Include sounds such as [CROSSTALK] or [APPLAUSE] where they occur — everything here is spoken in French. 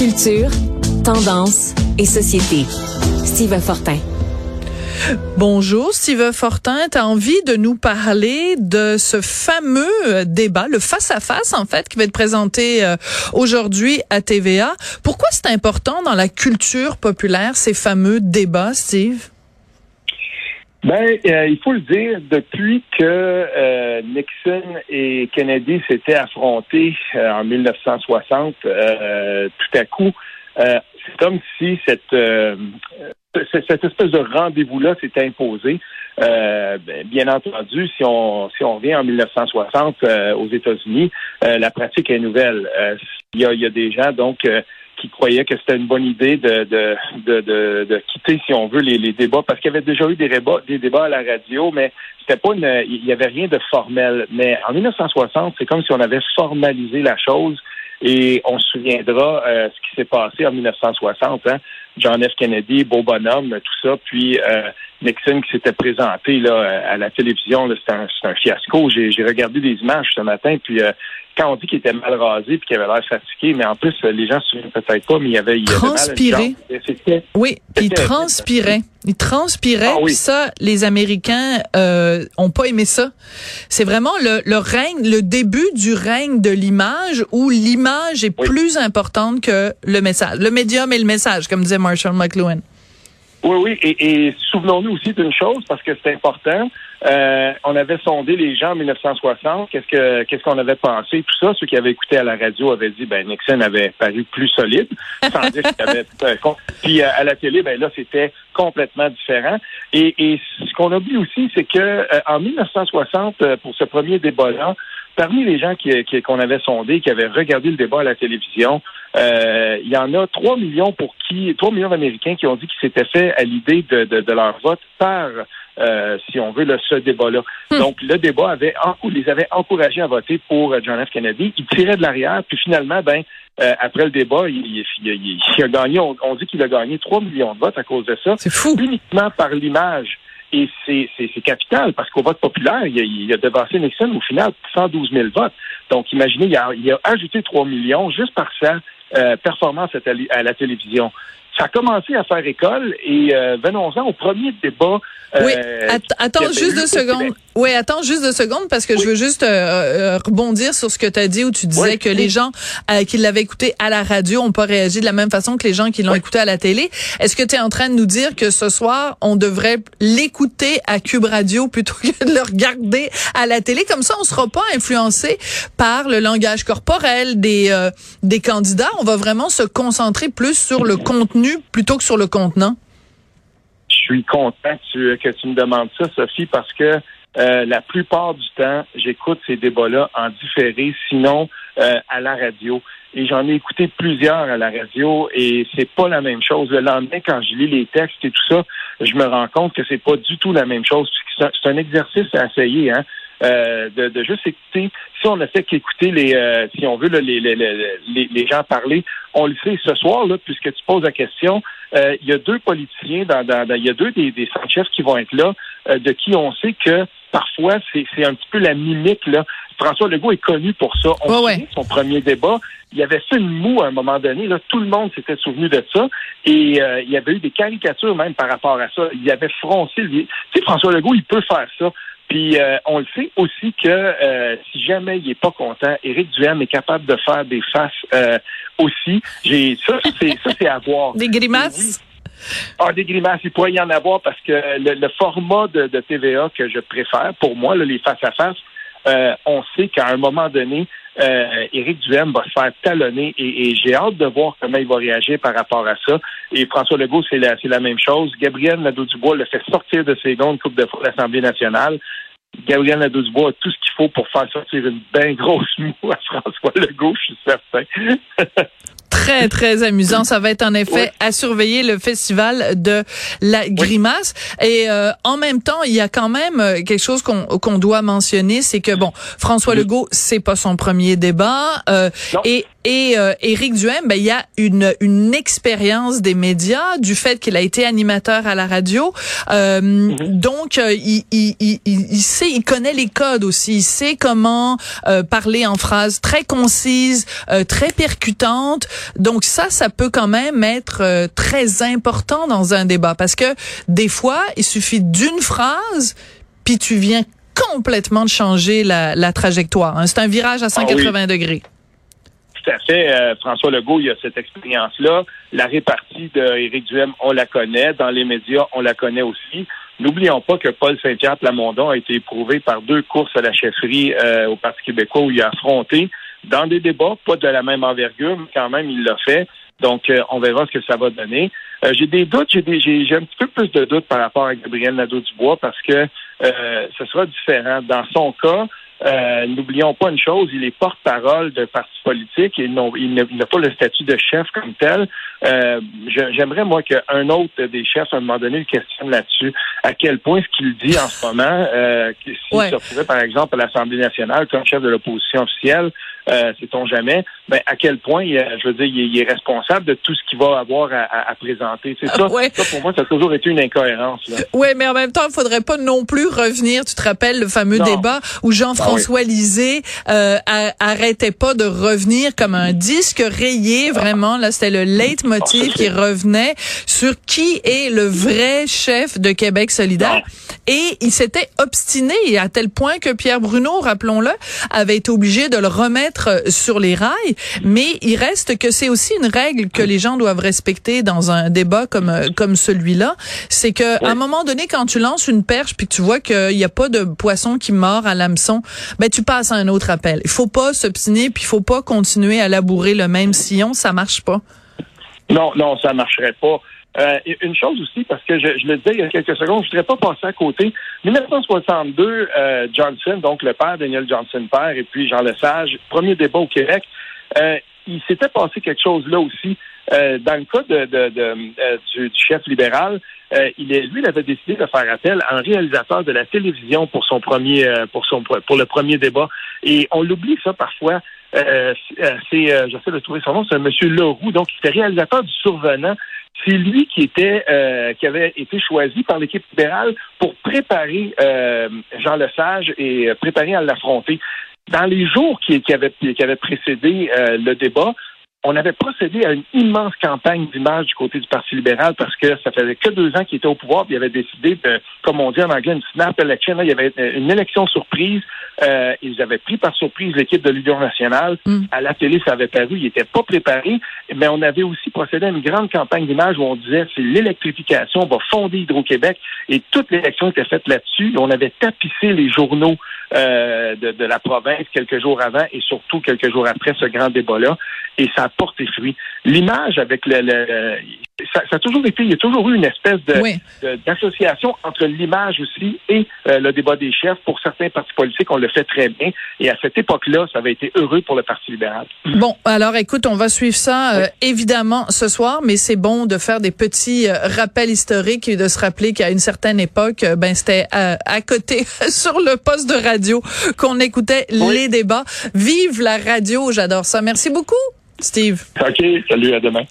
Culture, tendance et société. Steve Fortin. Bonjour, Steve Fortin. Tu as envie de nous parler de ce fameux débat, le face-à-face, en fait, qui va être présenté euh, aujourd'hui à TVA. Pourquoi c'est important dans la culture populaire, ces fameux débats, Steve? Ben, euh, il faut le dire, depuis que euh, Nixon et Kennedy s'étaient affrontés euh, en 1960, tout à coup, c'est comme si cette cette espèce de rendez-vous-là s'est imposé. Ben, bien entendu, si on si on revient en 1960 aux États-Unis, la pratique est nouvelle. Il y, a, il y a des gens donc qui croyaient que c'était une bonne idée de, de, de, de, quitter, si on veut, les, les débats, parce qu'il y avait déjà eu des débats, des débats à la radio, mais c'était pas une, il y avait rien de formel. Mais en 1960, c'est comme si on avait formalisé la chose. Et on se souviendra euh, ce qui s'est passé en 1960. Hein? John F. Kennedy, beau bonhomme, tout ça. Puis euh, Nixon qui s'était présenté là, à la télévision, c'était un, un, fiasco. J'ai regardé des images ce matin, puis euh, quand on dit qu'il était mal rasé puis qu'il avait l'air fatigué, mais en plus, les gens se souviennent peut-être pas, mais il y avait... Il transpiré. oui, il transpirait. Il transpirait, ah, ça, les Américains euh, ont pas aimé ça. C'est vraiment le, le règne, le début du règne de l'image où l'image est plus importante que le message. Le médium et le message, comme disait Marshall McLuhan. Oui, oui, et, et souvenons-nous aussi d'une chose, parce que c'est important. Euh, on avait sondé les gens en 1960, qu'est-ce que qu'est-ce qu'on avait pensé, tout ça. Ceux qui avaient écouté à la radio avaient dit, ben Nixon avait paru plus solide, sans dire qu'il avait. [LAUGHS] Euh, puis euh, à la télé, ben là c'était complètement différent. Et, et ce qu'on oublie aussi, c'est que en 1960, pour ce premier débat-là, parmi les gens qui, qu'on avait sondés, qui avaient regardé le débat à la télévision, euh, il y en a 3 millions pour qui, 3 millions d'Américains qui ont dit qu'ils s'étaient fait à l'idée de, de, leur vote par, euh, si on veut, le, ce débat-là. Hmm. Donc, le débat avait les avait encouragés à voter pour euh, John F. Kennedy. Il tirait de l'arrière, puis finalement, ben, après le débat, il, il, a gagné, on, on dit qu'il a gagné 3 millions de votes à cause de ça. C'est fou. Uniquement par l'image et c'est capital parce qu'au vote populaire, il a, il a devancé Nixon au final 112 000 votes. Donc, imaginez, il a, il a ajouté 3 millions juste par sa euh, performance à, à la télévision ça a commencé à faire école et euh, venons-en au premier débat. Euh, oui, attends juste deux secondes. Oui, attends juste deux secondes parce que je veux juste euh, euh, rebondir sur ce que tu as dit où tu disais que les gens qui l'avaient écouté à la radio ont pas réagi de la même façon que les gens qui l'ont écouté à la télé. Est-ce que tu es en train de nous dire que ce soir, on devrait l'écouter à Cube Radio plutôt que de le regarder à la télé? Comme ça, on sera pas influencé par le langage corporel des, des candidats. On va vraiment se concentrer plus sur le contenu plutôt que sur le contenant? Je suis content que tu, me demandes ça, Sophie, parce que euh, la plupart du temps, j'écoute ces débats-là en différé, sinon euh, à la radio. Et j'en ai écouté plusieurs à la radio et c'est pas la même chose. Le lendemain, quand je lis les textes et tout ça, je me rends compte que c'est pas du tout la même chose. C'est un exercice à essayer, hein. Euh, de, juste écouter. Si on ne fait qu'écouter les, euh, si on veut les, les, les, les, gens parler, on le sait ce soir là, puisque tu poses la question. Euh, il y a deux politiciens, dans, dans, il y a deux des, des chefs qui vont être là, de qui on sait que parfois c'est, un petit peu la mimique là. François Legault est connu pour ça. On sait son premier débat, il avait fait une moue à un moment donné. Là, tout le monde s'était souvenu de ça. Et il y avait eu des caricatures même par rapport à ça. Il avait froncé. Tu sais, François Legault, il peut faire ça. Puis euh, on le sait aussi que euh, si jamais il est pas content, Éric Duhem est capable de faire des faces euh, aussi. J'ai ça, c'est ça, c'est à voir. Des grimaces? Ah, des grimaces, il pourrait y en avoir parce que le, format de, TVA que je préfère, pour moi, les face à face, on sait qu'à un moment donné, euh, Éric Duhem va se faire talonner et, j'ai hâte de voir comment il va réagir par rapport à ça. Et François Legault, c'est la, la même chose. Gabriel Nadeau-Dubois le fait sortir de ses gonds Coupe de l'Assemblée nationale. Gabriel Nadeau-Dubois a tout ce qu'il faut pour faire sortir une bien grosse [LAUGHS] moue à François Legault, je suis certain. [LAUGHS] très, très amusant. Ça va être en effet à surveiller le festival de la grimace. Et euh, en même temps, il y a quand même euh, quelque chose qu'on qu'on doit mentionner, c'est que bon, François Legault, c'est pas son premier débat. Euh, et Et euh, Éric Duhem, ben il y a une une expérience des médias du fait qu'il a été animateur à la radio. Euh, mm-hmm. Donc il, il, il, il, sait, il connaît les codes aussi. Il sait comment parler en phrases très concises, très percutantes. Donc ça, ça peut quand même être très important dans un débat parce que des fois, il suffit d'une phrase puis tu viens complètement de changer la, la trajectoire. Hein. C'est un virage à 180 ah degrés. Tout à fait. Euh, François Legault, il a cette expérience-là. La répartie d'Éric Duhem, on la connaît. Dans les médias, on la connaît aussi. N'oublions pas que Paul Saint-Pierre Plamondon a été éprouvé par deux courses à la chefferie euh, au Parti québécois où il a affronté dans des débats, pas de la même envergure, mais quand même, il l'a fait. Donc, euh, on verra ce que ça va donner. j'ai des doutes, j'ai, j'ai, un petit peu plus de doutes par rapport à Gabriel Nadeau-Dubois parce que euh, ce sera différent. Dans son cas, euh, n'oublions pas une chose, il est porte-parole d'un parti politique et non, il n'a pas le statut de chef comme tel. Euh, j'aimerais, moi, qu'un autre des chefs, à un moment donné, le questionne là-dessus. À quel point ce qu'il dit en ce moment, euh, s'il se retrouvait, par exemple, à l'Assemblée nationale comme chef de l'opposition officielle, euh, sait-on jamais, ben, à quel point, je veux dire, il est, responsable de tout ce qu'il va avoir à, présenter. C'est ça, ça, pour moi, ça a toujours été une incohérence. Oui, mais en même temps, il faudrait pas non plus revenir, tu te rappelles le fameux débat où Jean-François ah Lisée euh, arrêtait pas de revenir comme un disque rayé, vraiment, là, c'était le leitmotiv qui revenait sur qui est le vrai chef de Québec solidaire. Et il s'était obstiné à tel point que Pierre Bruno, rappelons-le, avait été obligé de le remettre euh, sur les rails. Mais il reste que c'est aussi une règle que les gens doivent respecter dans un débat comme euh, comme celui-là, c'est que à un moment donné, quand tu lances une perche puis que tu vois qu'il n'y a pas de poisson qui mord à l'hameçon, ben tu passes à un autre appel. Il faut pas s'obstiner puis il faut pas continuer à labourer le même sillon, ça marche pas. Non, non, ça marcherait pas. Euh, une chose aussi, parce que je, le disais il y a quelques secondes, je ne voudrais pas passer à côté. 1962, euh, Johnson, donc le père, Daniel Johnson père, et puis Jean Lesage, premier débat au Québec, euh, il s'était passé quelque chose là aussi. dans le cas de, de, de du, chef libéral, il est, lui, il avait décidé de faire appel à un réalisateur de la télévision pour son premier, pour son, pour le premier débat. Et on l'oublie ça parfois. c'est, j'essaie de trouver son nom, c'est un monsieur Leroux, donc il était réalisateur du Survenant c'est lui qui était euh, qui avait été choisi par l'équipe libérale pour préparer euh, Jean Lesage et préparer à l'affronter. Dans les jours qui, qui, avaient, qui avaient précédé euh, le débat, on avait procédé à une immense campagne d'image du côté du Parti libéral parce que ça faisait que deux ans qu'il était au pouvoir, puis il avait décidé de, comme on dit en anglais, une snap election. il y avait une élection surprise. Euh, ils avaient pris par surprise l'équipe de l'Union nationale. Mm. À la télé, ça avait paru, il n'était pas préparé. Mais on avait aussi procédé à une grande campagne d'image où on disait c'est l'électrification, on va fonder Hydro-Québec. Et toute l'élection était faite là-dessus. On avait tapissé les journaux euh, de, la province quelques jours avant et surtout quelques jours après ce grand débat-là. Et ça porte ses fruits. L'image avec le ça, ça, a toujours été, il y a toujours eu une espèce de, d'association entre l'image aussi et euh, le débat des chefs. Pour certains partis politiques, on le fait très bien. Et à cette époque-là, ça avait été heureux pour le Parti libéral. Bon, alors écoute, on va suivre ça euh, évidemment ce soir, mais c'est bon de faire des petits euh, rappels historiques et de se rappeler qu'à une certaine époque, ben c'était à côté [LAUGHS] sur le poste de radio qu'on écoutait les débats. Vive la radio, j'adore ça. Merci beaucoup. Steve. OK, salut, à demain.